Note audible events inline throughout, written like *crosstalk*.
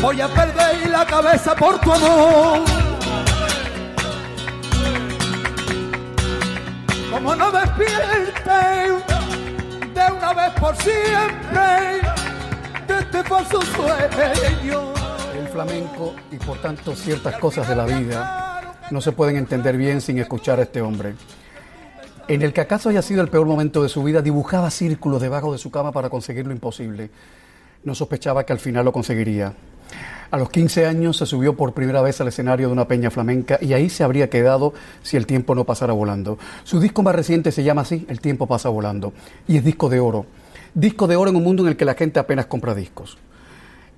voy a perder la cabeza por tu amor. Como no despierte de una vez por siempre de este falso sueño. El flamenco y por tanto ciertas cosas de la vida no se pueden entender bien sin escuchar a este hombre. En el que acaso haya sido el peor momento de su vida, dibujaba círculos debajo de su cama para conseguir lo imposible. No sospechaba que al final lo conseguiría. A los 15 años se subió por primera vez al escenario de una peña flamenca y ahí se habría quedado si el tiempo no pasara volando. Su disco más reciente se llama así, El tiempo pasa volando, y es disco de oro. Disco de oro en un mundo en el que la gente apenas compra discos.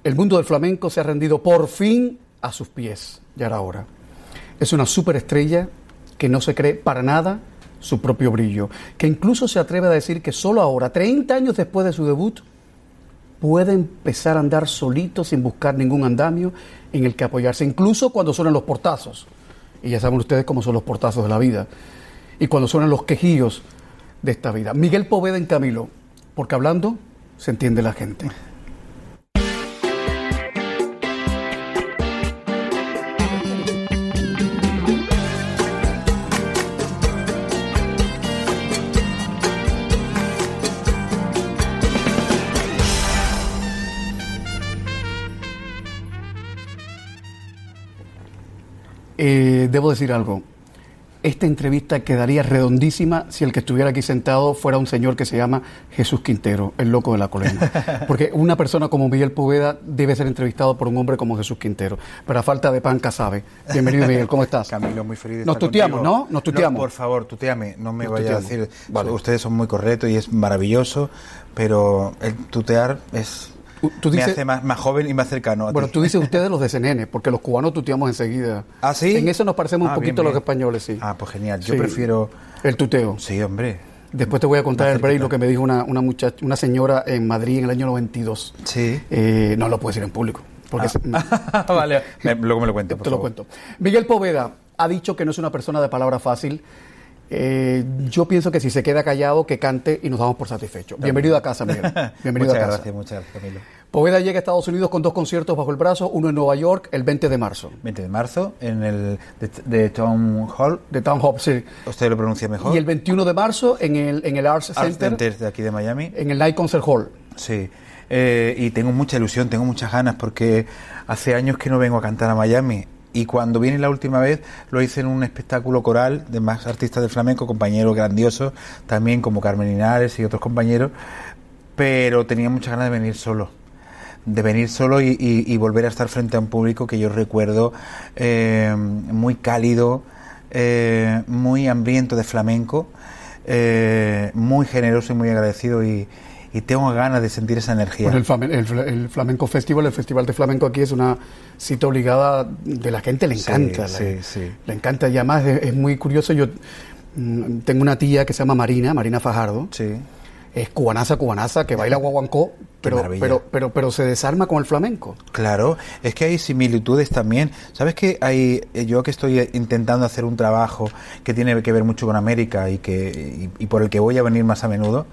El mundo del flamenco se ha rendido por fin a sus pies, ya era hora. Es una superestrella que no se cree para nada su propio brillo, que incluso se atreve a decir que solo ahora, 30 años después de su debut, puede empezar a andar solito sin buscar ningún andamio en el que apoyarse, incluso cuando suenan los portazos. Y ya saben ustedes cómo son los portazos de la vida. Y cuando suenan los quejillos de esta vida. Miguel Poveda en Camilo, porque hablando se entiende la gente. Debo decir algo. Esta entrevista quedaría redondísima si el que estuviera aquí sentado fuera un señor que se llama Jesús Quintero, el loco de la colena. *laughs* Porque una persona como Miguel Poveda debe ser entrevistado por un hombre como Jesús Quintero. Pero a falta de pan, sabe. Bienvenido, Miguel, ¿cómo estás? Camilo, muy feliz de Nos estar tuteamos, contigo. ¿no? Nos tuteamos. por favor, tuteame. No me Nos vaya a decir. Vale. Ustedes son muy correctos y es maravilloso, pero el tutear es. Tú- me hace más, más joven y más cercano. a Bueno, ti. tú dices *laughs* ustedes los de CNN, porque los cubanos tuteamos enseguida. ¿Ah, sí? En eso nos parecemos Ah, un poquito bien, a los españoles, sí. Ah, pues genial. Yo Sí. prefiero. El tuteo. Sí, hombre. Después te voy a contar el break lo que me dijo una, una, muchacha, una señora en Madrid en el año 92. Sí. Eh, no lo puedo decir en público. Porque es- *laughs* vale. Me- luego me lo cuento. *laughs* por te lo cuento. Miguel Poveda ha dicho que no es una persona de palabra fácil. Eh, yo pienso que si se queda callado, que cante y nos damos por satisfechos. Bienvenido a casa, Miguel. *laughs* Bienvenido muchas a casa. gracias, muchas gracias, Camilo. Poveda llega a Estados Unidos con dos conciertos bajo el brazo, uno en Nueva York el 20 de marzo, 20 de marzo en el de, de Town Hall. de Town Hall, sí. Usted lo pronuncia mejor. Y el 21 de marzo en el, en el Arts Arts Center, Center de aquí de Miami. en el Night Concert Hall. Sí, eh, y tengo mucha ilusión, tengo muchas ganas porque hace años que no vengo a cantar a Miami y cuando vine la última vez lo hice en un espectáculo coral de más artistas del flamenco, compañeros grandiosos, también como Carmen Linares y otros compañeros, pero tenía muchas ganas de venir solo de venir solo y, y- y volver a estar frente a un público que yo recuerdo eh, muy cálido, eh, muy hambriento de flamenco, eh, muy generoso y muy agradecido y, y tengo ganas de sentir esa energía. Bueno, el, flame- el fla- el Flamenco Festival, el Festival de Flamenco aquí es una cita obligada de la gente, le encanta. sí, sí. le encanta y además es, es muy curioso. Yo mm, tengo una tía que se llama Marina, Marina Fajardo. Sí. Es cubanaza, cubanaza, que baila guaguancó, pero, pero, pero, pero se desarma con el flamenco. Claro, es que hay similitudes también. ¿Sabes que hay eh, yo que estoy intentando hacer un trabajo que tiene que ver mucho con América y que y, y por el que voy a venir más a menudo?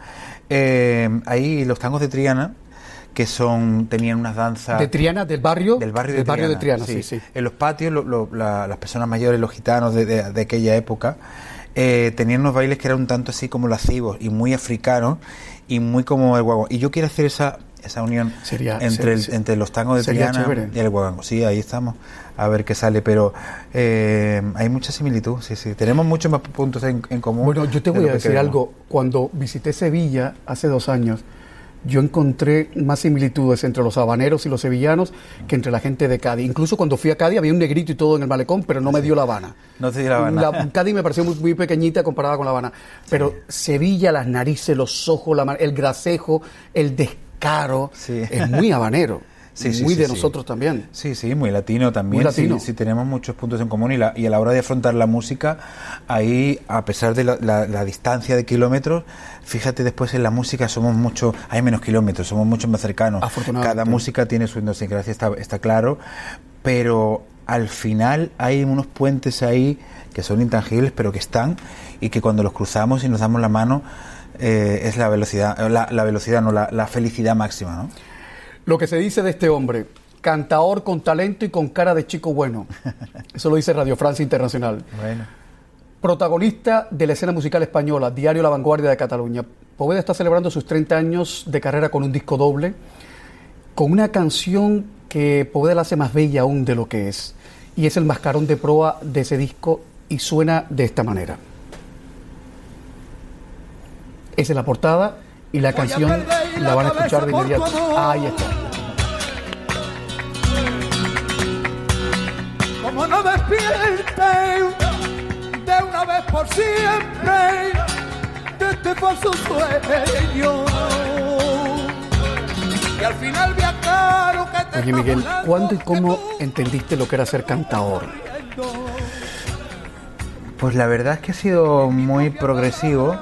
Eh, hay los tangos de Triana que son tenían unas danzas De Triana, del barrio, del barrio de del Triana, barrio de Triana, sí, sí. En los patios, lo- lo- la- las personas mayores, los gitanos de, de- de aquella época, eh, tenían unos bailes que eran un tanto así como lascivos y muy africanos y muy como el guaguancó. Y yo quiero hacer esa, esa unión Sería- entre, sería- el- entre los tangos de Triana chévere. y el guaguancó. Sí, ahí estamos, a ver qué sale. Pero eh, hay mucha similitud, sí, sí. Tenemos muchos más puntos en, en común. Bueno, yo te voy a decir algo. Cuando visité Sevilla hace dos años, yo encontré más similitudes entre los habaneros y los sevillanos que entre la gente de Cádiz. Incluso cuando fui a Cádiz había un negrito y todo en el malecón, pero no me dio La Habana. No te dio La Habana. La- *laughs* Cádiz me pareció muy, muy pequeñita comparada con La Habana. Pero Sevilla, las narices, los ojos, la el gracejo, el descaro, Sí. es muy habanero. Sí, sí, muy sí, de sí. nosotros también. Sí, sí, muy latino también. Muy latino. Sí, sí, tenemos muchos puntos en común y, la- y a la hora de afrontar la música, ahí, a pesar de la, la- la distancia de kilómetros, fíjate después en la música somos mucho, hay menos kilómetros, somos mucho más cercanos. Afortunadamente. Cada música tiene su idiosincrasia, está, está claro, pero al final hay unos puentes ahí que son intangibles, pero que están y que cuando los cruzamos y nos damos la mano eh, es la velocidad, la, la velocidad, no la, la felicidad máxima, ¿no? Lo que se dice de este hombre, Cantaor con talento y con cara de chico bueno. *laughs* Eso lo dice Radio Francia Internacional. Bueno. Protagonista de la escena musical española, Diario La Vanguardia de Cataluña. Poveda está celebrando sus 30 años de carrera con un disco doble, con una canción que Poveda la hace más bella aún de lo que es. Y es el mascarón de proa de ese disco y suena de esta manera. Esa es la portada y la canción la van a escuchar de inmediato. Ahí está. Como no despierten de una vez por siempre de este falso sueño. Y al final me aclaro que te Oye Miguel, ¿cuándo y cómo entendiste lo que era ser cantador? Pues la verdad es que ha sido muy progresivo.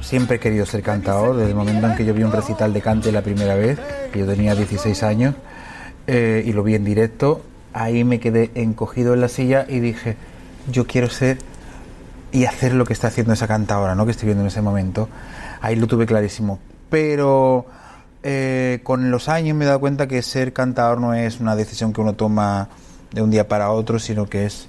Siempre he querido ser cantador, desde el momento en que yo vi un recital de cante la primera vez, que yo tenía 16 años, eh, y lo vi en directo, ahí me quedé encogido en la silla y dije, yo quiero ser y hacer lo que está haciendo esa cantadora, ¿no? Que estoy viendo en ese momento. Ahí lo tuve clarísimo. Pero eh, con los años me he dado cuenta que ser cantador no es una decisión que uno toma de un día para otro, sino que es,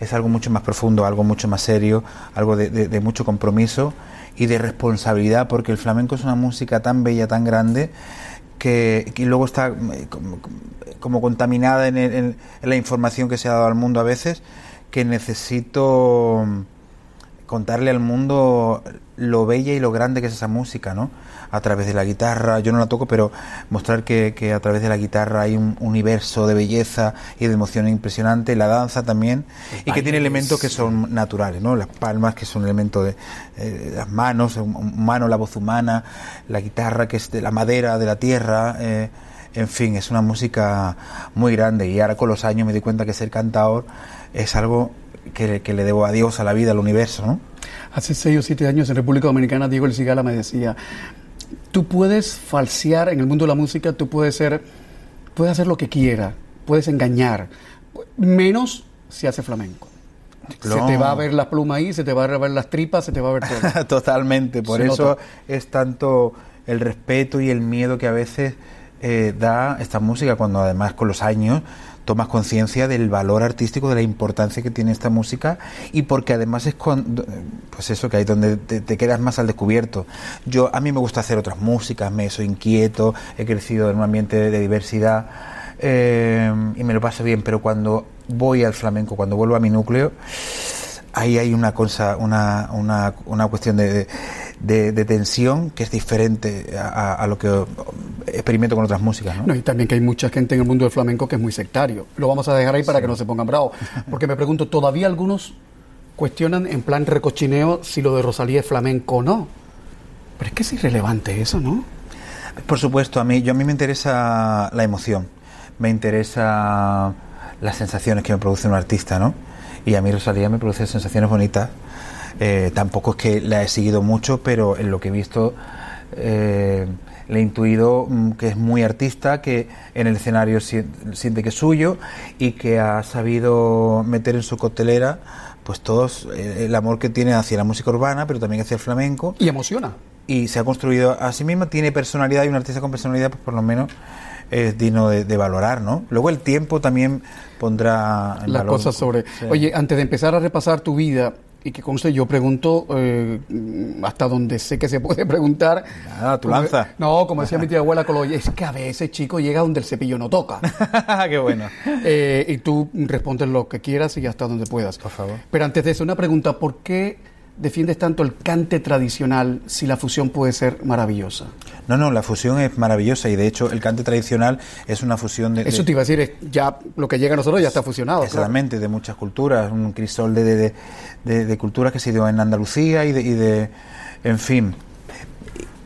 es algo mucho más profundo, algo mucho más serio, algo de, mucho compromiso y de responsabilidad, porque el flamenco es una música tan bella, tan grande, que, que luego está eh, como, contaminada en, en- en la información que se ha dado al mundo a veces, que necesito contarle al mundo lo bella y lo grande que es esa música, ¿no? A través de la guitarra, yo no la toco, pero mostrar que, que a través de la guitarra hay un universo de belleza y de emoción impresionante, la danza también, y que tiene elementos que son naturales, ¿no? Las palmas, que son elementos de eh, las manos, humano, la voz humana, la guitarra, que es de la madera, de la tierra, eh, en fin, es una música muy grande y ahora con los años me di cuenta que ser cantador es algo que, que le debo a Dios, a la vida, al universo, ¿no? Hace seis o siete años en República Dominicana, Diego El Cigala me decía, tú puedes falsear en el mundo de la música, tú puedes ser, puedes hacer lo que quieras, puedes engañar, menos si hace flamenco. Se te va a ver la pluma ahí, se te va a ver las tripas, se te va a ver todo. *laughs* Totalmente, por Se eso nota. es tanto el respeto y el miedo que a veces eh, da esta música, cuando además con los años tomas conciencia del valor artístico, de la importancia que tiene esta música y porque además es con, pues eso que hay donde te, quedas más al descubierto. Yo a mí me gusta hacer otras músicas, me soy inquieto, he crecido en un ambiente de, diversidad eh, y me lo paso bien, pero cuando voy al flamenco, cuando vuelvo a mi núcleo, ahí hay una cosa, una, una, una cuestión de, de tensión que es diferente a, lo que experimento con otras músicas, ¿no? No, y también que hay mucha gente en el mundo del flamenco que es muy sectario. Lo vamos a dejar ahí para que no se pongan bravos. Porque me pregunto, ¿todavía algunos cuestionan en plan recochineo si lo de Rosalía es flamenco o no? Pero es que es irrelevante eso, ¿no? Por supuesto, a mí, yo a mí me interesa la emoción, me interesa las sensaciones que me produce un artista, ¿no? Y a mí Rosalía me produce sensaciones bonitas. Eh, tampoco es que la he seguido mucho, pero en lo que he visto eh, le he intuido mm, que es muy artista, que en el escenario si- siente que es suyo y que ha sabido meter en su coctelera pues todos eh, el amor que tiene hacia la música urbana, pero también hacia el flamenco Y emociona. y se ha construido a sí misma, tiene personalidad y un artista con personalidad, pues por lo menos es digno de, de valorar, ¿no? Luego el tiempo también pondrá las cosas sobre... Sí. Oye, antes de empezar a repasar tu vida, y que conste, yo pregunto eh, hasta donde sé que se puede *laughs* preguntar. Nada, tú Como- lanza. No, como decía mi tía abuela es que a veces, chico, llega donde el cepillo no toca. *laughs* Qué bueno. Eh, y tú respondes lo que quieras y hasta donde puedas. Por favor. Pero antes de eso, una pregunta, ¿por qué defiendes tanto el cante tradicional si la fusión puede ser maravillosa? No, no, la fusión es maravillosa y de hecho el cante tradicional es una fusión de... Eso de- te iba a decir, es ya lo que llega a nosotros ya está fusionado. claro. Exactamente, de muchas culturas, un crisol de, de, de- de culturas que se dio en Andalucía y de, y de en fin,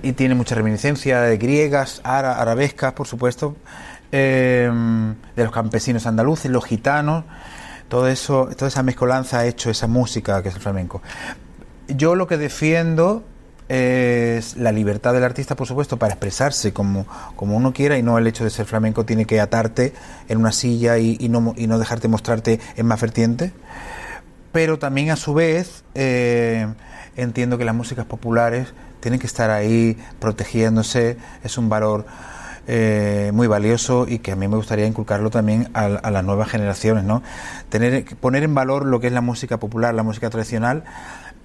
y, y tiene mucha reminiscencia de griegas, ara- arabescas, por supuesto, eh, de los campesinos andaluces, los gitanos, todo eso, toda esa mezcolanza ha hecho esa música que es el flamenco. Yo lo que defiendo es la libertad del artista, por supuesto, para expresarse como, como uno quiera y no el hecho de ser flamenco tiene que atarte en una silla y, no, y no dejarte mostrarte en más vertientes. Pero también a su vez eh, entiendo que las músicas populares tienen que estar ahí protegiéndose, es un valor eh, muy valioso y que a mí me gustaría inculcarlo también a, a, las nuevas generaciones, ¿no? Tener, poner en valor lo que es la música popular, la música tradicional,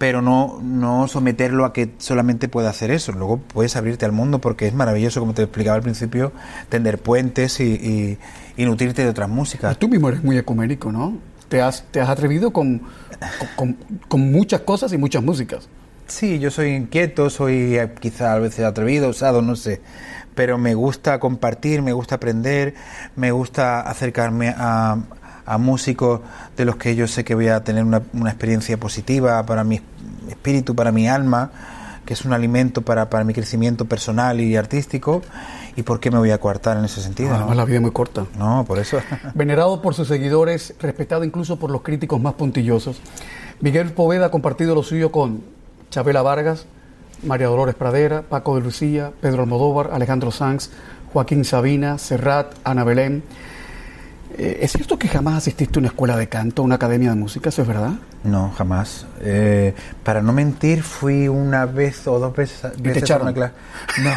pero no, no someterlo a que solamente pueda hacer eso. Luego puedes abrirte al mundo porque es maravilloso, como te explicaba al principio, tender puentes y, y, nutrirte de otras músicas. Tú mismo eres muy ecuménico, ¿no? Te has, te has atrevido con, con, con muchas cosas y muchas músicas. Sí, yo soy inquieto, soy eh, quizá a veces atrevido, osado, no sé pero me gusta compartir, me gusta aprender, me gusta acercarme a, a músicos de los que yo sé que voy a tener una, una, experiencia positiva para mi espíritu, para mi alma, que es un alimento para, para mi crecimiento personal y artístico. ¿Y por qué me voy a coartar en ese sentido? Además, ¿no? la vida es muy corta. No, por eso. *laughs* Venerado por sus seguidores, respetado incluso por los críticos más puntillosos, Miguel Poveda ha compartido lo suyo con Chabela Vargas, María Dolores Pradera, Paco de Lucía, Pedro Almodóvar, Alejandro Sanz, Joaquín Sabina, Serrat, Ana Belén. Eh, ¿Es cierto que jamás asististe a una escuela de canto, una academia de música? ¿Eso es verdad? No, jamás. Eh, para no mentir, fui una vez o dos veces, ¿Y te echaron? a una clase. No,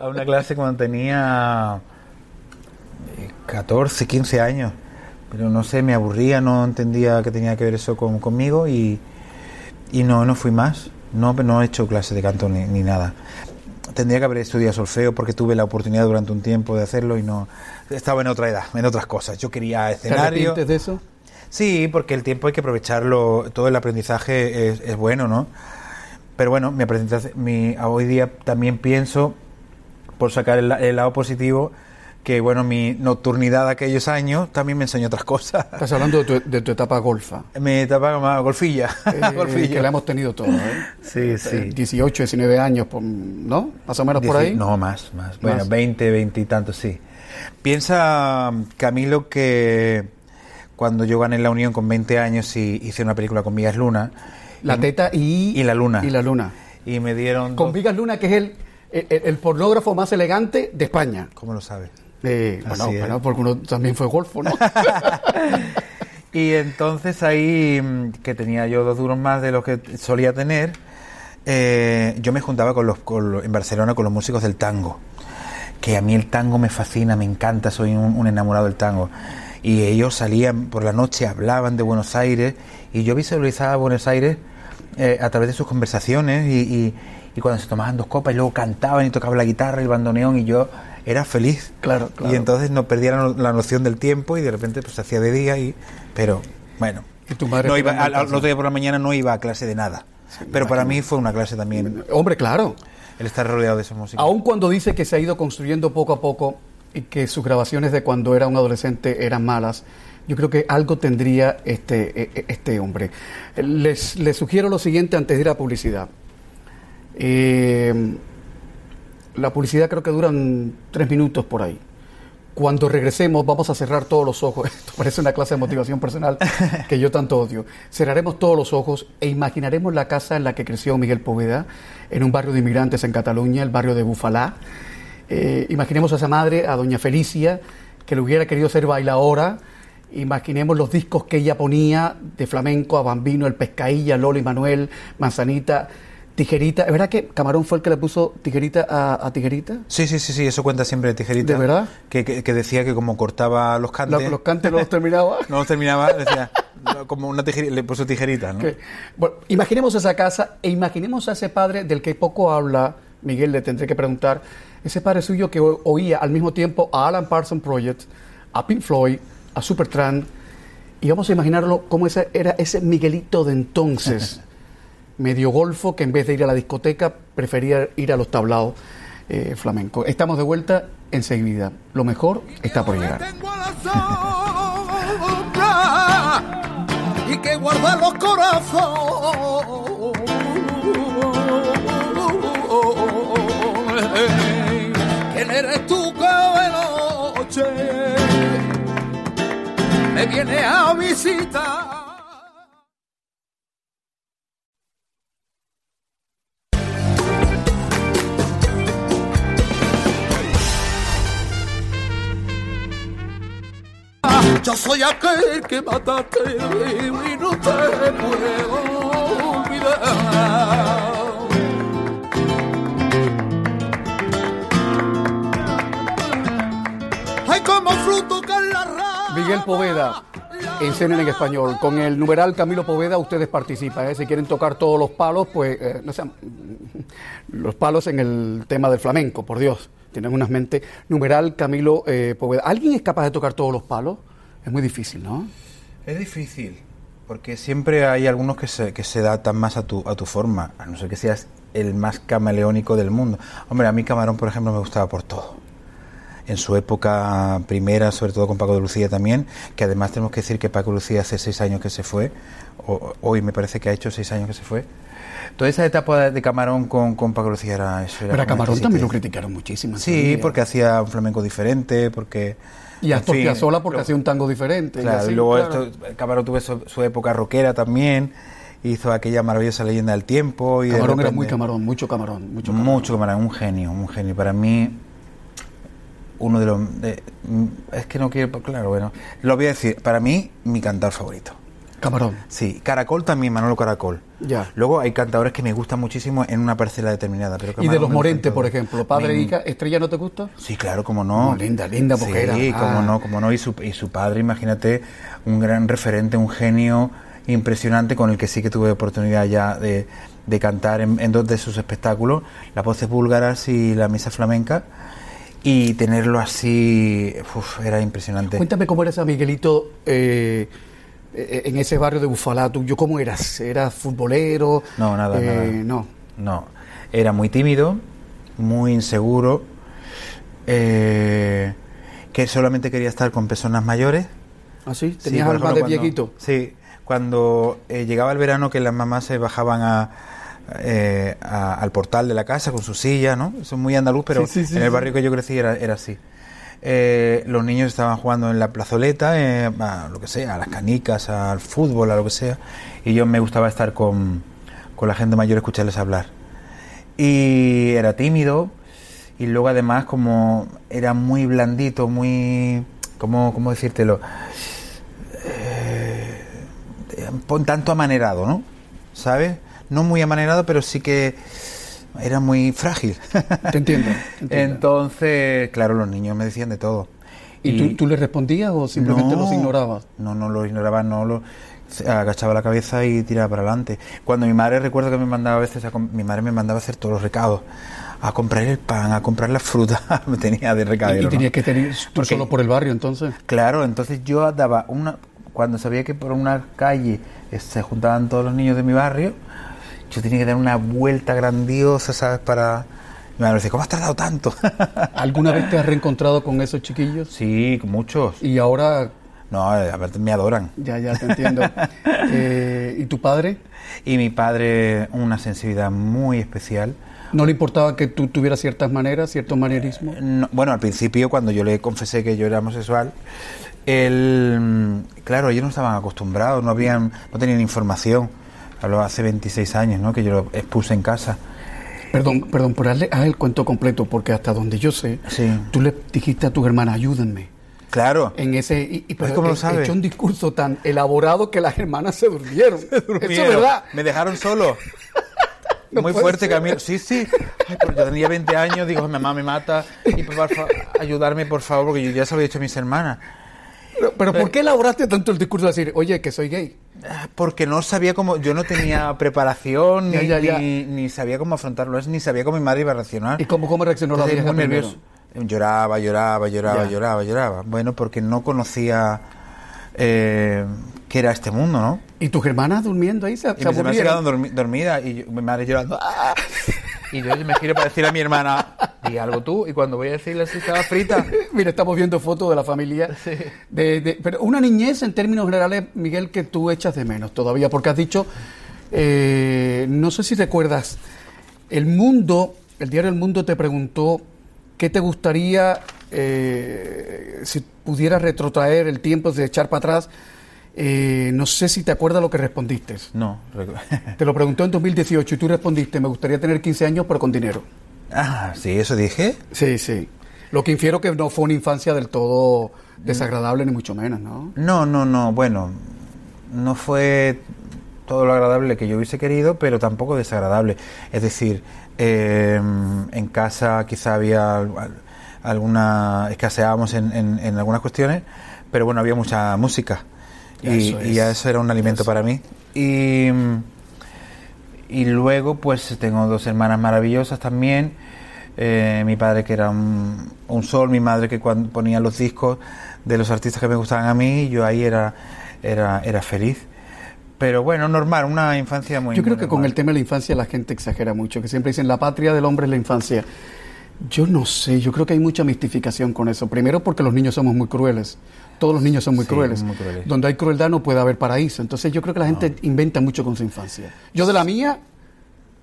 *laughs* a una clase cuando tenía 14, 15 años. Pero no sé, me aburría, no entendía que tenía que ver eso con, conmigo y, y no, no fui más. No, no he hecho clase de canto ni, ni, nada. Tendría que haber estudiado solfeo porque tuve la oportunidad durante un tiempo de hacerlo y no estaba en otra edad, en otras cosas. Yo quería escenario. ¿Te de eso? Sí, porque el tiempo hay que aprovecharlo. Todo el aprendizaje es, es bueno, ¿no? Pero bueno, mi aprendizaje, mi, hoy día también pienso, por sacar el, el lado positivo, que bueno, mi nocturnidad de aquellos años también me enseñó otras cosas. Estás hablando de tu, de tu etapa golfa. Mi etapa más golfilla. *laughs* Eh, *laughs* golfilla. Que la hemos tenido todos, ¿eh? Sí, sí. 18, 19 años, ¿no? Más o menos por ahí. No, más, más. Bueno, 20, 20 y tanto, sí. Piensa, Camilo, que cuando yo gané la Unión con 20 años y hice una película con Vigas Luna. La y, teta y... Y la luna. Y la luna. Y me dieron... Con dos... Vigas Luna, que es el, el, el pornógrafo más elegante de España. ¿Cómo lo sabes? Eh, bueno, bueno, porque uno también fue golfo, ¿no? *laughs* y entonces ahí, que tenía yo dos duros más de los que solía tener, eh, yo me juntaba con los, con los, en Barcelona con los músicos del tango. Que a mí el tango me fascina, me encanta, soy un, un enamorado del tango. Y ellos salían por la noche, hablaban de Buenos Aires, y yo visualizaba Buenos Aires eh, a través de sus conversaciones, y, y, y cuando se tomaban dos copas, y luego cantaban y tocaban la guitarra, el bandoneón, y yo era feliz. Claro, claro. Y entonces no perdieran la noción del tiempo y de repente pues se hacía de día y pero bueno. ¿Y tu madre no iba al, al otro día por la mañana no iba a clase de nada. Sí, pero para mí fue una clase también. Hombre, claro. El estar rodeado de esa música. Aun cuando dice que se ha ido construyendo poco a poco y que sus grabaciones de cuando era un adolescente eran malas, yo creo que algo tendría este, este hombre. Les, les sugiero lo siguiente antes de ir a publicidad. Eh, la publicidad creo que duran tres minutos por ahí. Cuando regresemos vamos a cerrar todos los ojos. *laughs* Esto parece una clase de motivación personal que yo tanto odio. Cerraremos todos los ojos e imaginaremos la casa en la que creció Miguel Poveda, en un barrio de inmigrantes en Cataluña, el barrio de Bufalá. Eh, imaginemos a esa madre, a doña Felicia, que le hubiera querido ser bailadora. Imaginemos los discos que ella ponía de flamenco a Bambino, El Pescailla, Lolo y Manuel, Manzanita. Tijerita, ¿es verdad que Camarón fue el que le puso tijerita a, a Tijerita? Sí, sí, sí, sí, eso cuenta siempre de Tijerita. ¿De verdad? Que, que, que decía que como cortaba los cantes... Los, los cantes no los terminaba. *laughs* no los terminaba, decía, como una tijerita, le puso tijerita, ¿no? Bueno, imaginemos esa casa e imaginemos a ese padre del que poco habla, Miguel, le tendré que preguntar, ese padre suyo que oía al mismo tiempo a Alan Parsons Project, a Pink Floyd, a Supertramp, y vamos a imaginarlo como ese, era ese Miguelito de entonces... *laughs* medio golfo que en vez de ir a la discoteca prefería ir a los tablaos eh, flamencos. Estamos de vuelta enseguida. Lo mejor está por llegar. y que guarda los corazones. ¿Quién eres tú que de noche me viene a visitar? Yo soy aquel que mataste y no te puedo olvidar. como fruto que en la rama. Miguel Poveda, encenen en español. Con el numeral Camilo Poveda ustedes participan. ¿eh? Si quieren tocar todos los palos, pues, eh, no sé, *laughs* los palos en el tema del flamenco, por Dios. Tienen unas mentes. Numeral Camilo eh, Poveda. ¿Alguien es capaz de tocar todos los palos? Es muy difícil, ¿no? Es difícil, porque siempre hay algunos que se, que se adaptan más a tu, a tu forma, a no ser que seas el más camaleónico del mundo. Hombre, a mí Camarón, por ejemplo, me gustaba por todo. En su época primera, sobre todo con Paco de Lucía también, que además tenemos que decir que Paco de Lucía hace seis años que se fue, o- hoy me parece que ha hecho seis años que se fue. Toda esa etapa de, Camarón con, con Paco de Lucía era eso. era Pero a Camarón también lo criticaron muchísimo. Sí, porque hacía un flamenco diferente, porque... Y a en Astor fin, Piazzolla porque lo- hacía un tango diferente. y Claro, así, y luego claro. esto, Camarón tuvo su, su época rockera también, hizo aquella maravillosa leyenda del tiempo. Y de Camarón era muy camarón, mucho camarón, mucho camarón. Mucho camarón, un genio, un genio. Para mí, uno de los... de- es que no quiero... Claro, bueno. Lo voy a decir. Para mí, mi cantor favorito. Camarón, Sí, Caracol también, Manolo Caracol. ya. Luego hay cantadores que me gustan muchísimo en una parcela determinada. Pero Y de los gustan por ejemplo, padre Me- e ¿Estrella no te gusta? Sí, claro, como no. Oh, linda, linda mujer. Sí, Ah. como no, como no. Y su, y su padre, imagínate, un gran referente, un genio impresionante con el que sí que tuve oportunidad ya de, de cantar en, en dos de sus espectáculos, Las voces búlgaras y la misa flamenca. Y tenerlo así, uf, era impresionante. Cuéntame cómo eres a Miguelito eh, en ese barrio de Bufalá. ¿Tú, yo cómo eras? ¿Eras futbolero? No, nada, Eh, nada. No. No, era muy tímido, muy inseguro, eh, que solamente quería estar con personas mayores. ¿Ah, sí? Sí, ¿Tenías por alma de viejito? Sí, cuando eh, llegaba el verano que las mamás se bajaban a, eh, a- al portal de la casa con su silla, ¿no? Eso es muy andaluz, pero Sí, sí, sí, en el sí. barrio que yo crecí era, era así. Eh, los niños estaban jugando en la plazoleta, eh, a lo que sea, a las canicas, al fútbol, a lo que sea, y yo me gustaba estar con, con la gente mayor, escucharles hablar. Y era tímido, y luego además como era muy blandito, muy... ¿Cómo, cómo decírtelo? un tanto amanerado, ¿no? ¿Sabes? No muy amanerado, pero sí que era muy frágil. Te entiendo. te entiendo. Entonces, claro, los niños me decían de todo. ¿Y, tú, tú le respondías o simplemente No, los ignorabas? No, no los ignoraba, no lo se- agachaba la cabeza y tiraba para adelante. Cuando mi madre recuerdo que me mandaba a veces a mi madre me mandaba a hacer todos los recados, a comprar el pan, a comprar la fruta, *laughs* me tenía de recadero. y tenías que tener tú Porque- solo por el barrio entonces. Claro, entonces yo daba una cuando sabía que por una calle eh, se juntaban todos los niños de mi barrio, yo tenía que dar una vuelta grandiosa, ¿sabes? Para mi madre decía, ¿cómo has tardado tanto? *laughs* ¿Alguna vez te has reencontrado con esos chiquillos? sí, muchos. Y ahora, No, eh, a ver, me adoran. ya, ya te entiendo. *laughs* Eh, ¿Y tu padre? Y mi padre, una sensibilidad muy especial. ¿No le importaba que tú tuvieras ciertas maneras, ciertos manerismos? No, bueno, al principio, cuando yo le confesé que yo era homosexual, él, mm, claro, ellos no estaban acostumbrados, no habían, no tenían información. Habló hace 26 años, ¿no? Que yo lo expuse en casa. Perdón, perdón, por darle a el cuento completo, porque hasta donde yo sé, Sí. tú le dijiste a tu hermana, ayúdenme. Claro. En ese, y, y- pero ¿cómo lo he- sabes? hecho un discurso tan elaborado que las hermanas se durmieron. *laughs* Eso es Durmieron. verdad. Me dejaron solo. *laughs* No Muy fuerte, ser. Camilo. Sí, sí. Ay, pero yo tenía 20 años, digo, mi mamá me mata. Y favor, ayudarme, por favor, porque yo ya se lo había dicho a mis hermanas. Pero, pero ¿por qué elaboraste tanto el discurso de decir, oye, que soy gay? Ah, Porque no sabía cómo, yo no tenía *laughs* preparación, ni, Ya, ya, ya. Ni, ni sabía cómo afrontarlo, ni sabía cómo mi madre iba a reaccionar. ¿Y cómo, cómo reaccionó la vieja muy primero? nervioso. Lloraba, lloraba, lloraba, lloraba, lloraba. Bueno, porque no conocía eh, qué era este mundo, ¿no? ¿Y tus hermanas durmiendo ahí se, Y se mis hermanas se aburrieron? quedaron dormi- dormidas y yo- mi madre llorando. ¡ah! Y yo me giro para decirle a mi hermana, di algo tú. Y cuando voy a decirle si estaba frita, *laughs* Mira, estamos viendo fotos de la familia. De, de- pero una niñez, en términos generales, Miguel, que tú echas de menos todavía, porque has dicho, eh, no sé si recuerdas, el mundo, el diario El Mundo te preguntó qué te gustaría eh, si pudieras retrotraer el tiempo, de echar para atrás. Eh, no sé si te acuerdas lo que respondiste. no. *laughs* Te lo preguntó en 2018 y tú respondiste, me gustaría tener 15 años, pero con dinero. Ah, sí, eso dije. Sí, sí. Lo que infiero que no fue una infancia del todo desagradable, ni mucho menos, ¿no? No, no, no. Bueno, no fue todo lo agradable que yo hubiese querido, pero tampoco desagradable. Es decir, eh, en casa quizá había al- alguna escaseábamos en, en, en algunas cuestiones, pero bueno, había mucha música y, Eso y ya es. eso era un alimento para mí. Y, y luego pues tengo dos hermanas maravillosas también. Eh, mi padre que era un, un sol, mi madre que cuando ponía los discos de los artistas que me gustaban a mí, yo ahí era, era, era feliz. Pero bueno, normal, una infancia muy Yo creo muy que con el tema de la infancia la gente exagera mucho, que siempre dicen la patria del hombre es la infancia. Yo no sé, yo creo que hay mucha mistificación con eso. Primero porque los niños somos muy crueles. Todos los niños son muy Sí, crueles. muy crueles. Donde hay crueldad no puede haber paraíso. Entonces yo creo que la gente inventa mucho con su infancia. Yo de la mía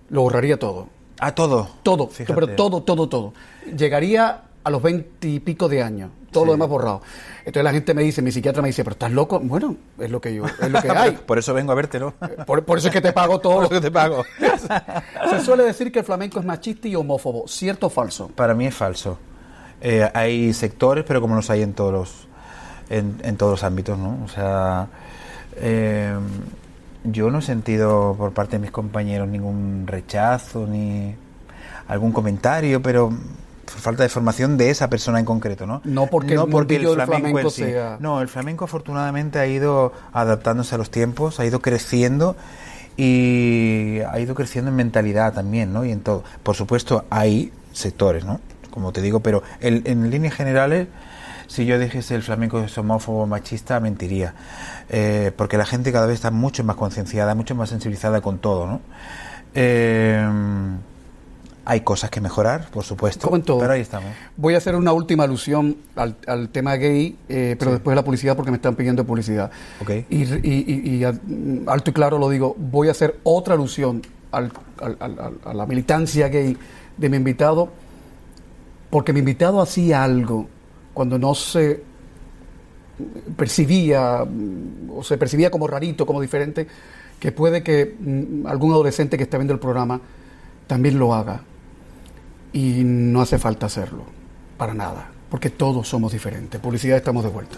lo borraría todo. A todo. Todo, Fíjate. pero todo, todo, todo. Llegaría a los veinte y pico de años, todo lo demás borrado. Entonces la gente me dice, mi psiquiatra me dice, pero estás loco. Bueno, es lo que yo, es lo que *laughs* hay. Por eso vengo a vértelo. Por, por eso es que te pago todo. *laughs* Por eso que te pago. *laughs* Se suele decir que el flamenco es machista y homófobo. ¿Cierto o falso? Para mí es falso. Eh, hay sectores, pero como los hay en todos los, en, en todos los ámbitos, ¿no? O sea, eh, yo no he sentido por parte de mis compañeros ningún rechazo ni algún comentario, pero falta de formación de esa persona en concreto, ¿no? No porque el mundillo del flamenco en sí. sea- No, el flamenco afortunadamente ha ido adaptándose a los tiempos, ha ido creciendo y ha ido creciendo en mentalidad también, ¿no? Y en todo. Por supuesto, hay sectores, ¿no? Como te digo, pero el- en líneas generales, si yo dijese el flamenco es homófobo machista, mentiría. Eh, porque la gente cada vez está mucho más concienciada, mucho más sensibilizada con todo, ¿no? Eh, hay cosas que mejorar, por supuesto, Como en todo. pero ahí estamos. Voy a hacer una última alusión al, al tema gay, eh, pero Sí. después de la publicidad porque me están pidiendo publicidad. Ok. Y, y- y- y a- mm, alto y claro lo digo, voy a hacer otra alusión al- al- al- al- a la militancia gay de mi invitado, porque mi invitado hacía algo cuando no se percibía mm, o se percibía como rarito, como diferente, que puede que mm, algún adolescente que está viendo el programa también lo haga. Y no hace falta hacerlo, para nada, porque todos somos diferentes. Publicidad, estamos de vuelta.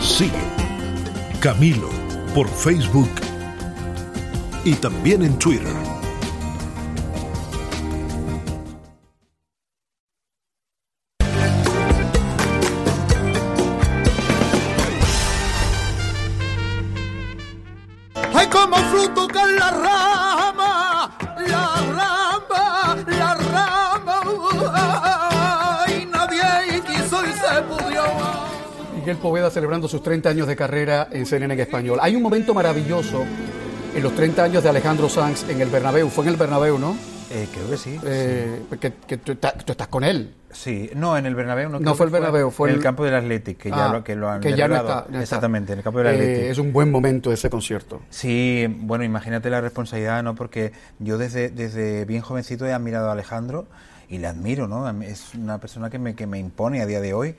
Sigue Camilo por Facebook y también en Twitter. Celebrando sus 30 años de carrera en CNN en español. Hay un momento maravilloso en los 30 años de Alejandro Sanz en el Bernabéu. Fue en el Bernabéu, ¿no? Eh, creo que sí. Eh, que, que tú, estás- tú estás con él. Sí, no, en el Bernabéu no. No fue el Bernabéu, fue en el- el campo del Athletic, que ya Ah, lo, que lo han que ya no está, no está. Exactamente, en el campo del Eh, Athletic. es un buen momento ese concierto. Sí, bueno, imagínate la responsabilidad, ¿no? Porque yo desde, desde bien jovencito he admirado a Alejandro y le admiro, ¿no? Es una persona que me, que me impone a día de hoy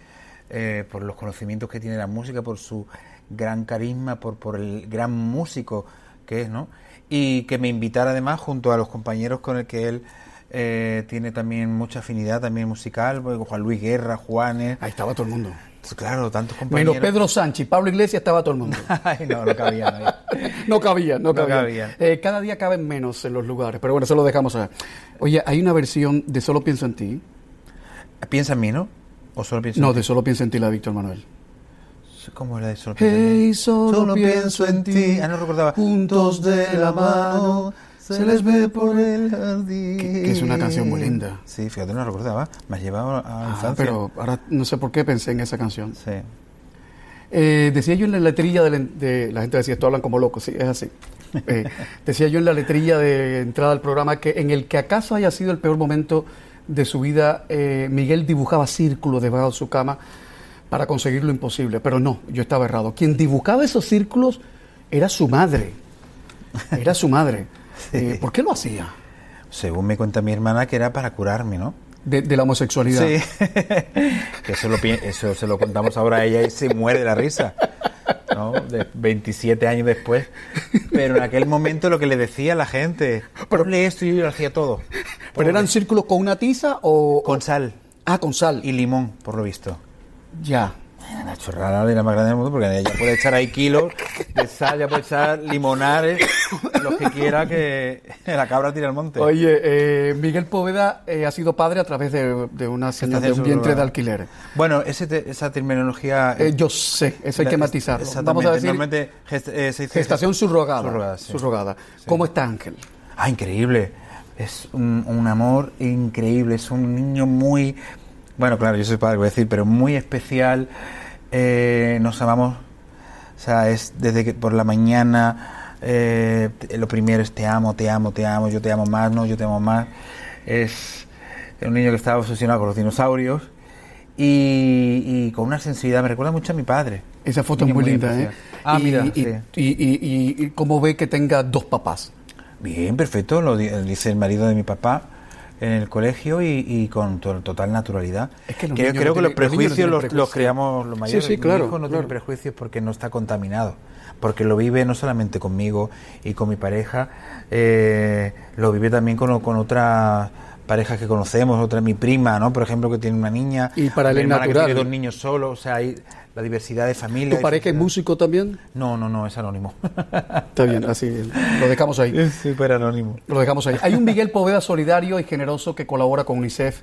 eh, por los conocimientos que tiene la música, por su gran carisma, por, por el gran músico que es, ¿no? Y que me invitara además junto a los compañeros con el que él eh, tiene también mucha afinidad también musical, pues, Juan Luis Guerra, Juanes, Ahí estaba todo el mundo. claro, tantos compañeros. Menos Pedro Sánchez, Pablo Iglesias estaba todo el mundo. *laughs* Ay, no, no cabía. No *laughs* cabía, no cabía. Eh, cada día caben menos en los lugares, pero bueno, eso lo dejamos allá. Oye, hay una versión de Solo pienso en ti. ¿Piensa en mí, no? ¿O solo piensa en No, de Solo pienso en ti, la de Víctor Manuel. ¿Cómo era eso? Solo pienso en Hey, ti. solo, pienso en ti. Ah, no recordaba. Juntos de la mano, se les ve por el jardín. Que- que es una canción muy linda. Sí, fíjate, no recordaba. Me has llevado a la Ah, pero ahora no sé por qué pensé en esa canción. Sí. Eh, decía yo en la letrilla de la, de- la gente decía, esto hablan como locos, sí, es así. *laughs* Eh, decía yo en la letrilla de entrada al programa que en el que acaso haya sido el peor momento de su vida, eh, Miguel dibujaba círculos debajo de su cama para conseguir lo imposible, pero no, yo estaba errado. Quien dibujaba esos círculos era su madre, era su madre. *laughs* Eh, ¿Por qué lo hacía? Según me cuenta mi hermana, que era para curarme, ¿no? De, de la homosexualidad. Sí. *laughs* que eso, lo, eso se lo contamos ahora a ella y se muere de la risa. ¿No? De 27 años después. Pero en aquel momento lo que le decía a la gente, Pero- ponle esto y yo lo hacía todo. ¿Pero eran círculos con una tiza o...? Con sal Ah, con sal. y limón, por lo visto. Ya. Una chorrada de la más grande del mundo, porque ella puede echar ahí kilos de sal, ya puede echar limonares, los que quiera que *laughs* la cabra tire al monte. Oye, eh, Miguel Poveda eh, ha sido padre a través de, de una señal de un vientre de alquiler. Bueno, ese te- esa terminología... Eh, yo sé, eso hay que la- matizarlo. Vamos a decir normalmente gest- eh, se gestación subrogada. Subrogada, sí. subrogada. ¿Cómo está Ángel? Ah, increíble. Es un, un amor increíble. Es un niño muy. Bueno, claro, yo soy padre, voy a decir, pero muy especial. Eh, nos amamos. O sea, es desde que por la mañana. eh, lo primero es te amo, te amo, te amo, yo te amo más, no, yo te amo más. Es un niño que estaba obsesionado con los dinosaurios y, y con una sensibilidad. Me recuerda mucho a mi padre. Esa foto es muy linda, ¿eh? Ah, y, mira, y, sí. y, y- cómo ve que tenga dos papás. Bien, perfecto, lo di- dice el marido de mi papá en el colegio y, y con to- total naturalidad. Es que los creo creo no que los no prejuicios los, los creamos los mayores. sí, Mi claro, hijo no claro. tiene prejuicios porque no está contaminado, porque lo vive no solamente conmigo y con mi pareja, eh, lo vive también con, con otras parejas que conocemos, otra mi prima, ¿no? Por ejemplo, que tiene una niña, Y para mi hermana que natural. tiene dos niños solos, o sea, hay la diversidad de familia. ¿Tu pareja es músico también? No, no, no, es anónimo. *laughs* Está bien, así lo dejamos ahí. es súper anónimo. Lo dejamos ahí. Hay un Miguel Poveda solidario y generoso que colabora con UNICEF.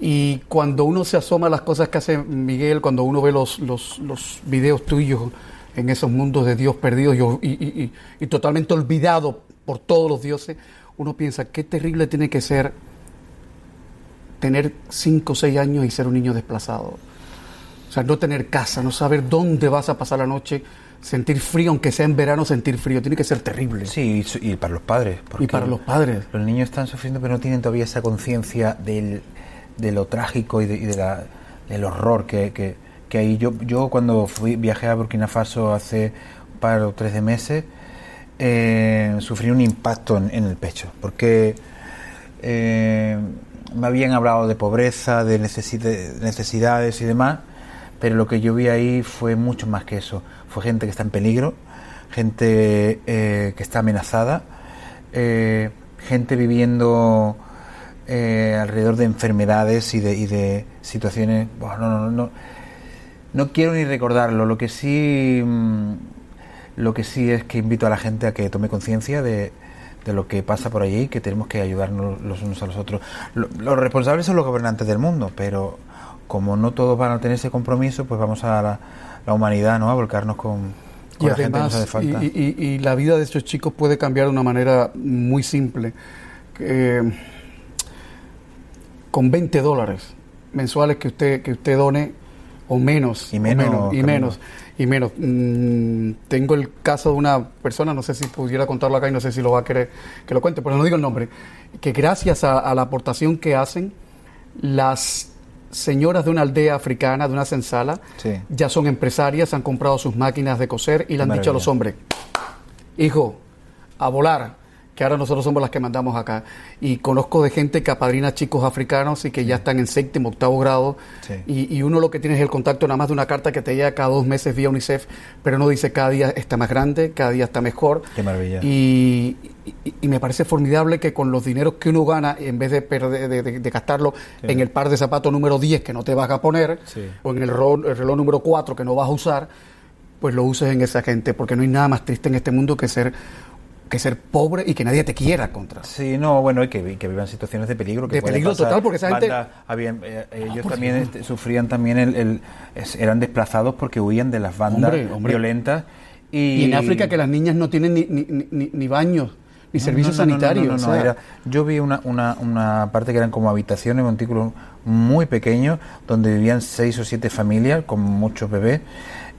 Y cuando uno se asoma a las cosas que hace Miguel, cuando uno ve los, los, los videos tuyos en esos mundos de Dios perdidos y, y- y- y totalmente olvidado por todos los dioses, uno piensa, qué terrible tiene que ser tener 5 o 6 años y ser un niño desplazado. Sea, no tener casa, no saber dónde vas a pasar la noche, sentir frío, aunque sea en verano, sentir frío, tiene que ser terrible. Sí, y para los padres. y para los padres. Los niños están sufriendo, pero no tienen todavía esa conciencia del- de lo trágico y, de, y de la- del horror que, que, que hay. Yo, yo cuando fui, viajé a Burkina Faso hace un par o tres de meses, eh, sufrí un impacto en, en el pecho, porque eh, me habían hablado de pobreza, de necesidades y demás, pero lo que yo vi ahí fue mucho más que eso. Fue gente que está en peligro, gente eh, que está amenazada, eh, gente viviendo eh, alrededor de enfermedades y de, y de situaciones. Buah, no, no, no, no, quiero ni recordarlo. Lo que sí, mm, lo que sí es que invito a la gente a que tome conciencia de, de lo que pasa por allí y que tenemos que ayudarnos los unos a los otros. Lo- los responsables son los gobernantes del mundo, pero como no todos van a tener ese compromiso, pues vamos a la, la humanidad, ¿no? A volcarnos con, con Y la gente que nos además, hace falta. y- y- y la vida de estos chicos puede cambiar de una manera muy simple. Eh, con 20 dólares mensuales que usted, que usted done, o menos. Y o menos, y menos. Y menos. Mm, tengo el caso de una persona, no sé si pudiera contarlo acá y no sé si lo va a querer que lo cuente, pero no digo el nombre, que gracias a, a la aportación que hacen, las señoras de una aldea africana, de una sensala, Sí. ya son empresarias, han comprado sus máquinas de coser y le han dicho a los hombres, hijo, a volar, que ahora nosotros somos las que mandamos acá. Y conozco de gente que apadrina chicos africanos y que ya están en séptimo, octavo grado. Sí. Y, y uno lo que tiene es el contacto nada más de una carta que te llega cada dos meses vía UNICEF, pero no dice cada día está más grande, cada día está mejor. Qué maravilla. Y, y- y me parece formidable que con los dineros que uno gana, en vez de, perder, de, de- de gastarlo en el par de zapatos número 10 que no te vas a poner, Sí. o en el reloj, el reloj número 4 que no vas a usar, pues lo uses en esa gente, porque no hay nada más triste en este mundo que ser que ser pobre y que nadie te quiera contra. Sí, no, bueno, y que, vi- que vivan situaciones de peligro. Que De peligro pasar. total, porque esa gente- habían, eh, eh, ellos por también este, sufrían también el, eran desplazados porque huían de las bandas Hombre, hombre. violentas. Y, Y en África que las niñas no tienen ni, ni, ni- ni- baños, ni servicios no, no, sanitarios. no, no, o sea, era- yo vi una, una, una parte que eran como habitaciones, montículos muy pequeños, donde vivían seis o siete familias con muchos bebés.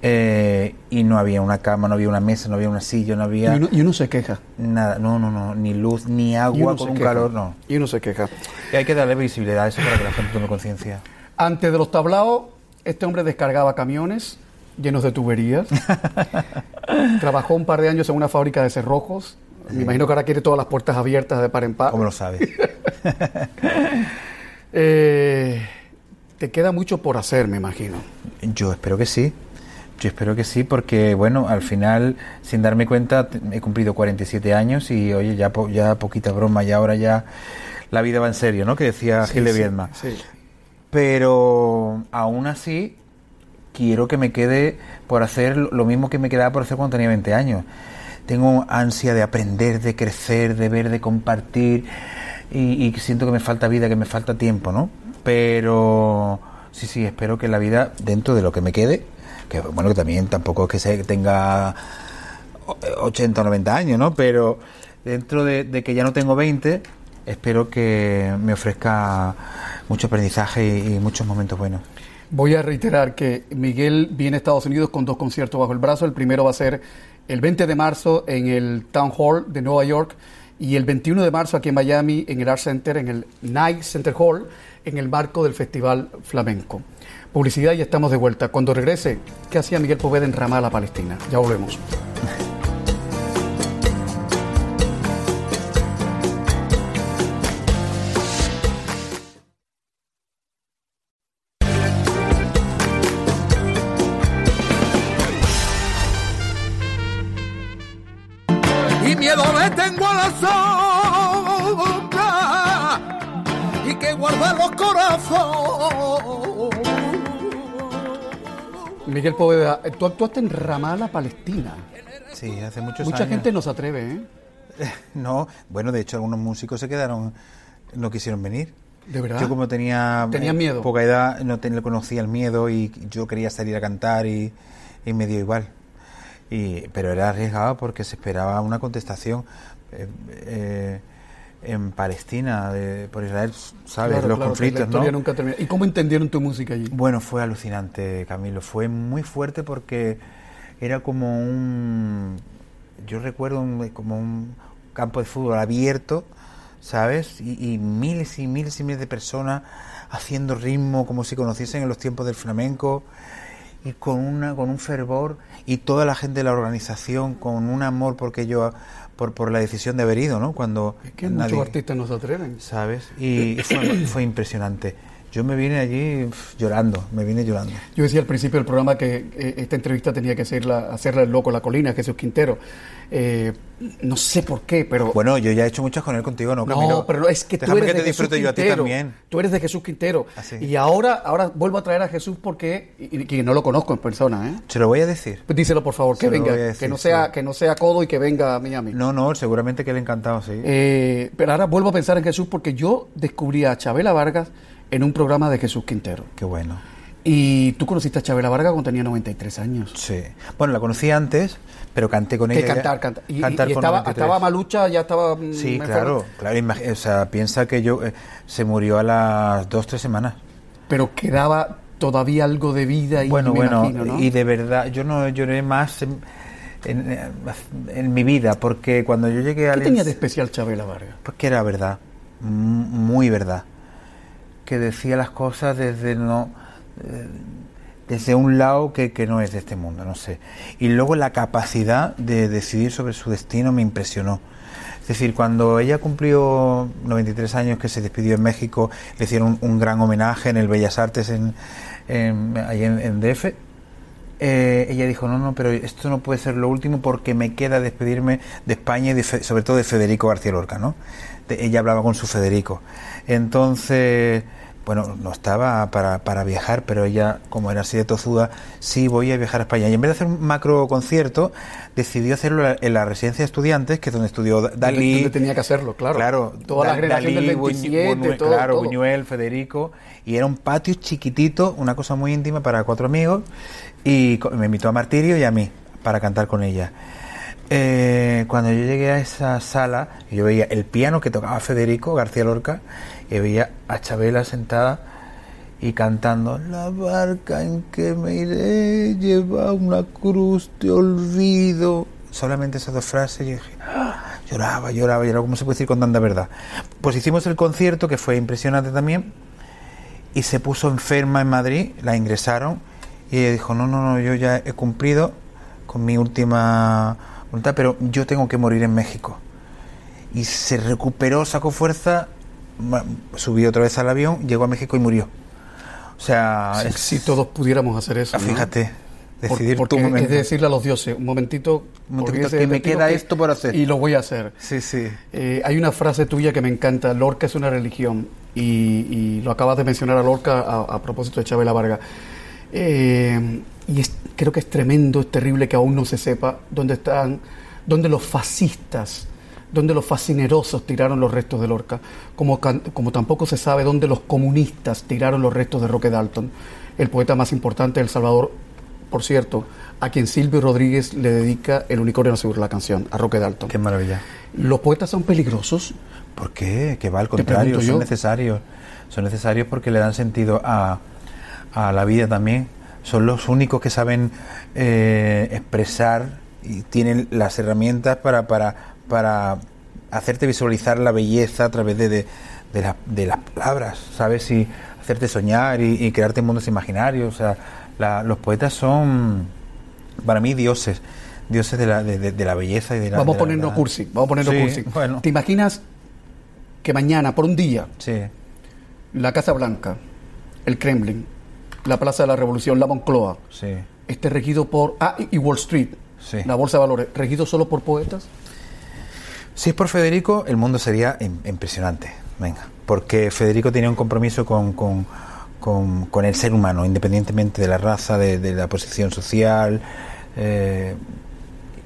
Eh, y no había una cama, no había una mesa, no había una silla, no había y, uno, y uno se queja. nada, no, no, no, ni luz, ni agua con un queja. calor, no. Y uno se queja. Y hay que darle visibilidad a eso para que la gente tome conciencia. Antes de los tablaos, este hombre descargaba camiones llenos de tuberías. *laughs* Trabajó un par de años en una fábrica de cerrojos. Me imagino que ahora quiere todas las puertas abiertas de par en par. ¿Cómo lo sabes? *laughs* Eh, te queda mucho por hacer, me imagino. Yo espero que sí. Yo espero que sí, porque bueno, al final, sin darme cuenta, he cumplido 47 años y oye, ya, po- ya poquita broma, y ahora ya la vida va en serio, ¿no? Que decía Gil de Sí, Viedma. sí. Pero aún así, quiero que me quede por hacer lo mismo que me quedaba por hacer cuando tenía 20 años. Tengo ansia de aprender, de crecer, de ver, de compartir y, y siento que me falta vida, que me falta tiempo, ¿no? Pero sí, sí, espero que la vida, dentro de lo que me quede, que bueno, que también tampoco es que se tenga 80 o 90 años, ¿no? Pero dentro de, que ya no tengo 20, espero que me ofrezca mucho aprendizaje y, y muchos momentos buenos. Voy a reiterar que Miguel viene a Estados Unidos con dos conciertos bajo el brazo. El primero va a ser el 20 de marzo en el Town Hall de Nueva York y el 21 de marzo aquí en Miami en el Art Center, en el Night Center Hall, en el marco del Festival Flamenco. Publicidad y estamos de vuelta. Cuando regrese, ¿qué hacía Miguel Poveda en Ramallah, Palestina? Ya volvemos. Miguel Poveda, tú actuaste en Ramallah, Palestina. Sí, hace muchos Mucha años. gente no se atreve, ¿eh? *laughs* No, bueno, de hecho algunos músicos se quedaron, no quisieron venir. ¿De verdad? Yo como tenía ¿Tenías eh, miedo? poca edad, no ten- conocía el miedo y yo quería salir a cantar y, y me dio igual. Y, pero era arriesgado porque se esperaba una contestación eh, eh, en Palestina, de- por Israel, ¿sabes? Claro, Los claro, que la conflictos, ¿no? nunca. ¿Y cómo entendieron tu música allí? Bueno, fue alucinante, Camilo. Fue muy fuerte porque era como un. Yo recuerdo un- como un campo de fútbol abierto, ¿sabes? Y, y miles y miles y miles de personas haciendo ritmo como si conociesen en los tiempos del flamenco y con una con un fervor y toda la gente de la organización con un amor porque yo por, por la decisión de haber ido, ¿no? Cuando Es que nadie- muchos artistas no se atreven. ¿sabes? Y fue, fue impresionante. Yo me vine allí llorando, me vine llorando. Yo decía al principio del programa que eh, esta entrevista tenía que hacerla, hacerla el loco, la colina, Jesús Quintero. Eh, no sé por qué, pero... Bueno, yo ya he hecho muchas con él contigo, ¿no? no, Camilo? pero es que tú Déjame eres que de te Jesús disfrute yo a ti Quintero. también. Tú eres de Jesús Quintero. Ah. Y ahora, ahora vuelvo a traer a Jesús porque, y, no lo conozco en persona, ¿eh? Se lo voy a decir. Pues díselo por favor, que Se venga, decir, que no sea, sí. que no sea codo y que venga a Miami. No, no, seguramente que le encantado, sí. Eh, pero ahora vuelvo a pensar en Jesús porque yo descubrí a Chabela Vargas en un programa de Jesús Quintero. Qué bueno. Y tú conociste a Chabela Vargas cuando tenía 93 años. Sí. Bueno, la conocí antes, pero canté con Que ella. ya- cantar, cantar. Y, y- cantar y con estaba, 93. estaba malucha, ya estaba. mm, Sí, claro, claro. O sea, piensa que yo eh, se murió a las dos, tres semanas. Pero quedaba todavía algo de vida y bueno, me bueno, imagino, ¿no? y de verdad, yo no lloré más en, en- en mi vida, porque cuando yo llegué al ¿Qué tenía de especial Chabela Vargas? Pues que era verdad, muy verdad. Que decía las cosas desde no eh, desde un lado que, que no es de este mundo, no sé. Y luego la capacidad de decidir sobre su destino me impresionó. Es decir, cuando ella cumplió 93 años que se despidió en México, le hicieron un, gran homenaje en el Bellas Artes en, ahí en, DF, eh, ella dijo, no, no, pero esto no puede ser lo último porque me queda despedirme de España y de sobre todo de Federico García Lorca, ¿no? Ella hablaba con su Federico. Entonces, bueno, no estaba para, para viajar, pero ella, como era así de tozuda, sí voy a viajar a España. Y en vez de hacer un macro concierto, decidió hacerlo en la residencia de estudiantes, que es donde estudió Da- Dalí. Donde tenía que hacerlo, claro. Claro, Toda la generación Dalí, del Buñu- 27, Buñuel, todo, claro, todo. Buñuel, Federico, y era un patio chiquitito, una cosa muy íntima para cuatro amigos, y me invitó a Martirio y a mí para cantar con ella. Eh, cuando yo llegué a esa sala, yo veía el piano que tocaba Federico García Lorca, y veía a Chabela sentada y cantando La barca en que me iré lleva una cruz de olvido. Solamente esas dos frases y dije, "Ah", lloraba, lloraba, lloraba, ¿cómo se puede decir con tanta verdad? Pues hicimos el concierto, que fue impresionante también, y se puso enferma en Madrid, la ingresaron, y ella dijo, no, no, no, yo ya he cumplido con mi última voluntad, pero yo tengo que morir en México. Y se recuperó, sacó fuerza, subió otra vez al avión, llegó a México y murió. O sea, Si, es- si todos pudiéramos hacer eso. ah, ¿no? fíjate, Por- decidir porque tu momento. Es decirle a los dioses, un momentito, Un momentito, que me queda esto por hacer. Y lo voy a hacer. Sí, sí. Eh, hay una frase tuya que me encanta, Lorca es una religión, y, y lo acabas de mencionar a Lorca a, a propósito de Chabela Vargas. Eh, y es- creo que es tremendo, es terrible que aún no se sepa dónde están, dónde los fascistas, dónde los fascinerosos tiraron los restos de Lorca, como, como tampoco se sabe dónde los comunistas tiraron los restos de Roque Dalton, el poeta más importante de El Salvador, por cierto, a quien Silvio Rodríguez le dedica el unicornio azul, la canción, a Roque Dalton. Qué maravilla. ¿Los poetas son peligrosos? ¿Por qué? Que va al contrario, son yo. necesarios. Son necesarios porque le dan sentido a, a la vida también. Son los únicos que saben eh, expresar y tienen las herramientas para, para, para hacerte visualizar la belleza a través de, de, de la- de las palabras, ¿sabes? Y hacerte soñar y, y crearte mundos imaginarios. O sea, la- los poetas son, para mí, dioses. Dioses de la, de, la belleza y de la Vamos a ponernos cursi, vamos a ponernos Sí, cursi. Bueno, ¿Te imaginas que mañana, por un día, sí. la Casa Blanca, el Kremlin, la Plaza de la Revolución, la Moncloa, Sí, esté regido por... Ah, y y Wall Street, sí. la Bolsa de Valores, regido solo por poetas? Si es por Federico, el mundo sería im- impresionante. Venga, porque Federico tenía un compromiso con, con, con- el ser humano, independientemente de la raza, de, la posición social. eh,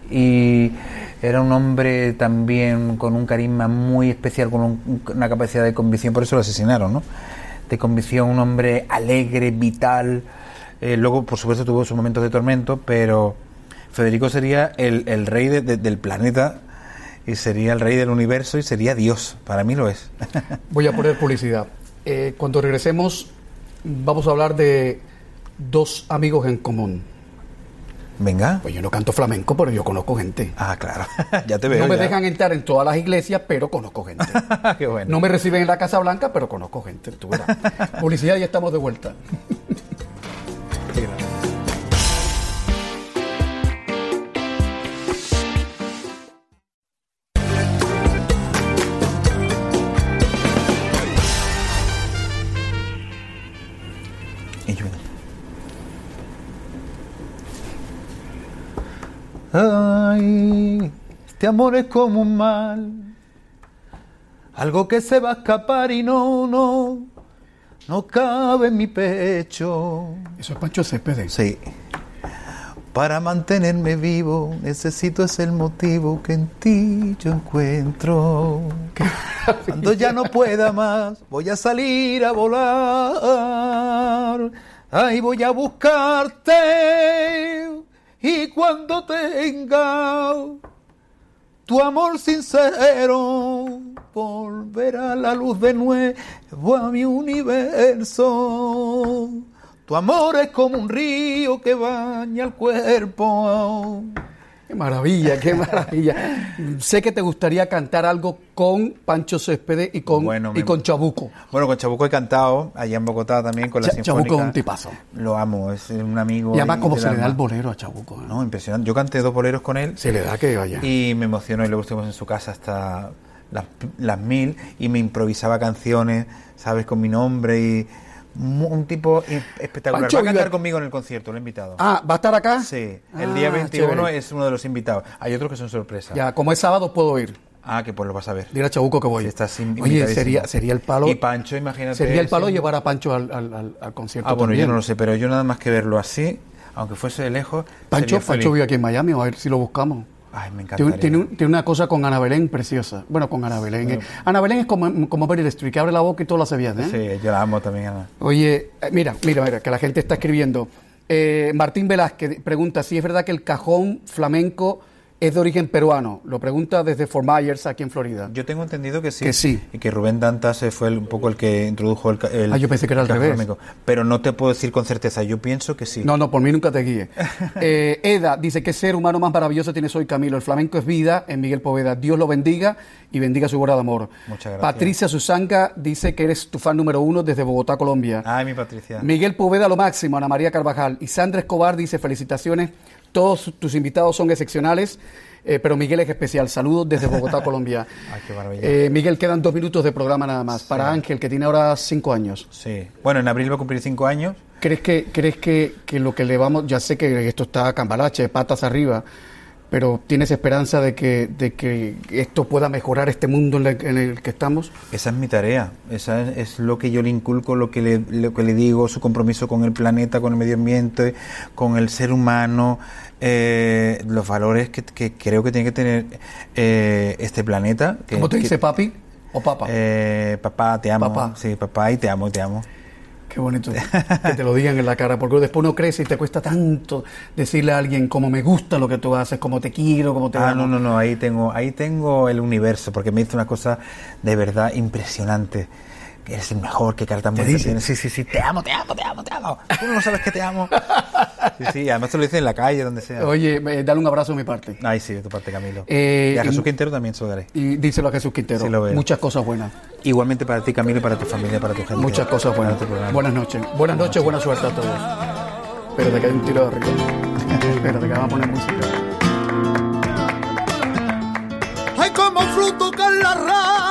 y era un hombre también con un carisma muy especial, con un- una capacidad de convicción, por eso lo asesinaron, ¿no? De convicción, un hombre alegre, vital. eh, luego, por supuesto, tuvo sus momentos de tormento, pero Federico sería el, el rey de- de- del planeta y sería el rey del universo y sería Dios. Para mí lo es. *laughs* Voy a poner publicidad. Eh, cuando regresemos, vamos a hablar de dos amigos en común. Venga. Pues yo no canto flamenco, pero yo conozco gente. Ah, claro. *laughs* ya te veo. No me ya. dejan entrar en todas las iglesias, pero conozco gente. *laughs* Qué bueno. No me reciben en la Casa Blanca, pero conozco gente. Tú verás. Publicidad y estamos de vuelta. Qué Ay, este amor es como un mal, algo que se va a escapar y no, no, no cabe en mi pecho. Eso es Pancho Céspedes. Sí. Para mantenerme vivo necesito es el motivo que en ti yo encuentro. Cuando ya no pueda más, voy a salir a volar. Ahí voy a buscarte. Y cuando tenga tu amor sincero, volverá la luz de nuevo a mi universo. Tu amor es como un río que baña el cuerpo. Qué maravilla, qué maravilla. sé que te gustaría cantar algo con Pancho Céspedes y con, Bueno, y con Chabuco. Bueno, con Chabuco he cantado, allá en Bogotá también, con la Cha- Chabuco es un tipazo. Lo amo, es un amigo. Y además, como se le da el bolero a Chabuco. ¿no? No, impresionante. Yo canté dos boleros con él Se le da que vaya. y me emocionó y luego estuvimos en su casa hasta las, las mil y me improvisaba canciones, ¿sabes? Con mi nombre y un tipo i- espectacular. Pancho Va a cantar conmigo en el concierto, lo he invitado. Ah, ¿va a estar acá? Sí, el día Ah, 21 chévere. es uno de los invitados. Hay otros que son sorpresas. Ya, como es sábado, puedo ir. Ah, que pues lo vas a ver. Dile a Chabuco que voy. Oye, sería, sería el palo. Y Pancho, imagínate. Sería el palo llevar a Pancho al, al- al- al concierto. Ah, bueno, yo no lo sé, pero yo nada más que verlo así, aunque fuese de lejos. Pancho. Pancho vive aquí en Miami, a ver si lo buscamos. Ay, me encantaría. tiene un- tiene una cosa con Ana Belén preciosa. Bueno, con Ana Belén. eh. Ana Belén es como, como Meryl Streep, que abre la boca y todo lo hace bien. ¿eh? Sí, yo la amo también, Ana. Oye, eh, mira, mira, mira, que la gente está escribiendo. Eh, Martín Velázquez pregunta si es verdad que el cajón flamenco es de origen peruano. Lo pregunta desde Fort Myers, aquí en Florida. Yo tengo entendido que sí. Que sí. Y que Rubén Dantas fue el- un poco el que introdujo el, el Ah, yo pensé que era al revés. Pero no te puedo decir con certeza. Yo pienso que sí. No, no, por mí nunca te guíe. *laughs* Eh, Eda dice que ser humano más maravilloso tienes hoy, Camilo. El flamenco es vida en Miguel Poveda. Dios lo bendiga y bendiga su obra de amor. Muchas gracias. Patricia Susanga dice que eres tu fan número uno desde Bogotá, Colombia. Ay, mi Patricia. Miguel Poveda lo máximo, Ana María Carvajal. Y Sandra Escobar dice felicitaciones. Todos tus invitados son excepcionales, eh, pero Miguel es especial. Saludos desde Bogotá, *laughs* Colombia. Ay, qué maravilla. Eh, Miguel, quedan dos minutos de programa nada más. Para Ángel, que tiene ahora cinco años. Sí. Bueno, en abril va a cumplir cinco años. ¿Crees que, crees que, que lo que le vamos, ya sé que esto está cambalache, patas arriba, pero ¿tienes esperanza de que, de que esto pueda mejorar este mundo en, el- en el que estamos? Esa es mi tarea, esa es, es lo que yo le inculco, lo que le, lo que le digo, su compromiso con el planeta, con el medio ambiente, con el ser humano, eh, los valores que, que creo que tiene que tener eh, este planeta. que- ¿Cómo te que- dice papi o papá? Eh, papá, te amo. Papá. Sí, papá, y te amo, te amo. Qué bonito que te lo digan en la cara, porque después uno crece y te cuesta tanto decirle a alguien cómo me gusta lo que tú haces, cómo te quiero, cómo te Ah, amo. no, no, no, ahí tengo, ahí tengo el universo, porque me hizo una cosa de verdad impresionante. Que eres el mejor, qué cara tan bonita dice? tienes. Sí, sí, sí, te amo, te amo, te amo, te amo. Tú no sabes que te amo. *laughs* Sí, sí, además te lo dicen en la calle, donde sea. Oye, eh, dale un abrazo de mi parte. Ay, sí, de tu parte, Camilo. Eh, y a Jesús y- Quintero también se lo daré. Y díselo a Jesús Quintero. Sí, lo veo. Muchas cosas buenas. Igualmente para ti, Camilo, y para tu familia, para tu gente. Muchas cosas buenas. Buenas noches. Buenas noches, buena suerte a todos. Espérate que hay un tiro de arriba. Espérate que vamos a poner música. Ay, como fruto que en la rama,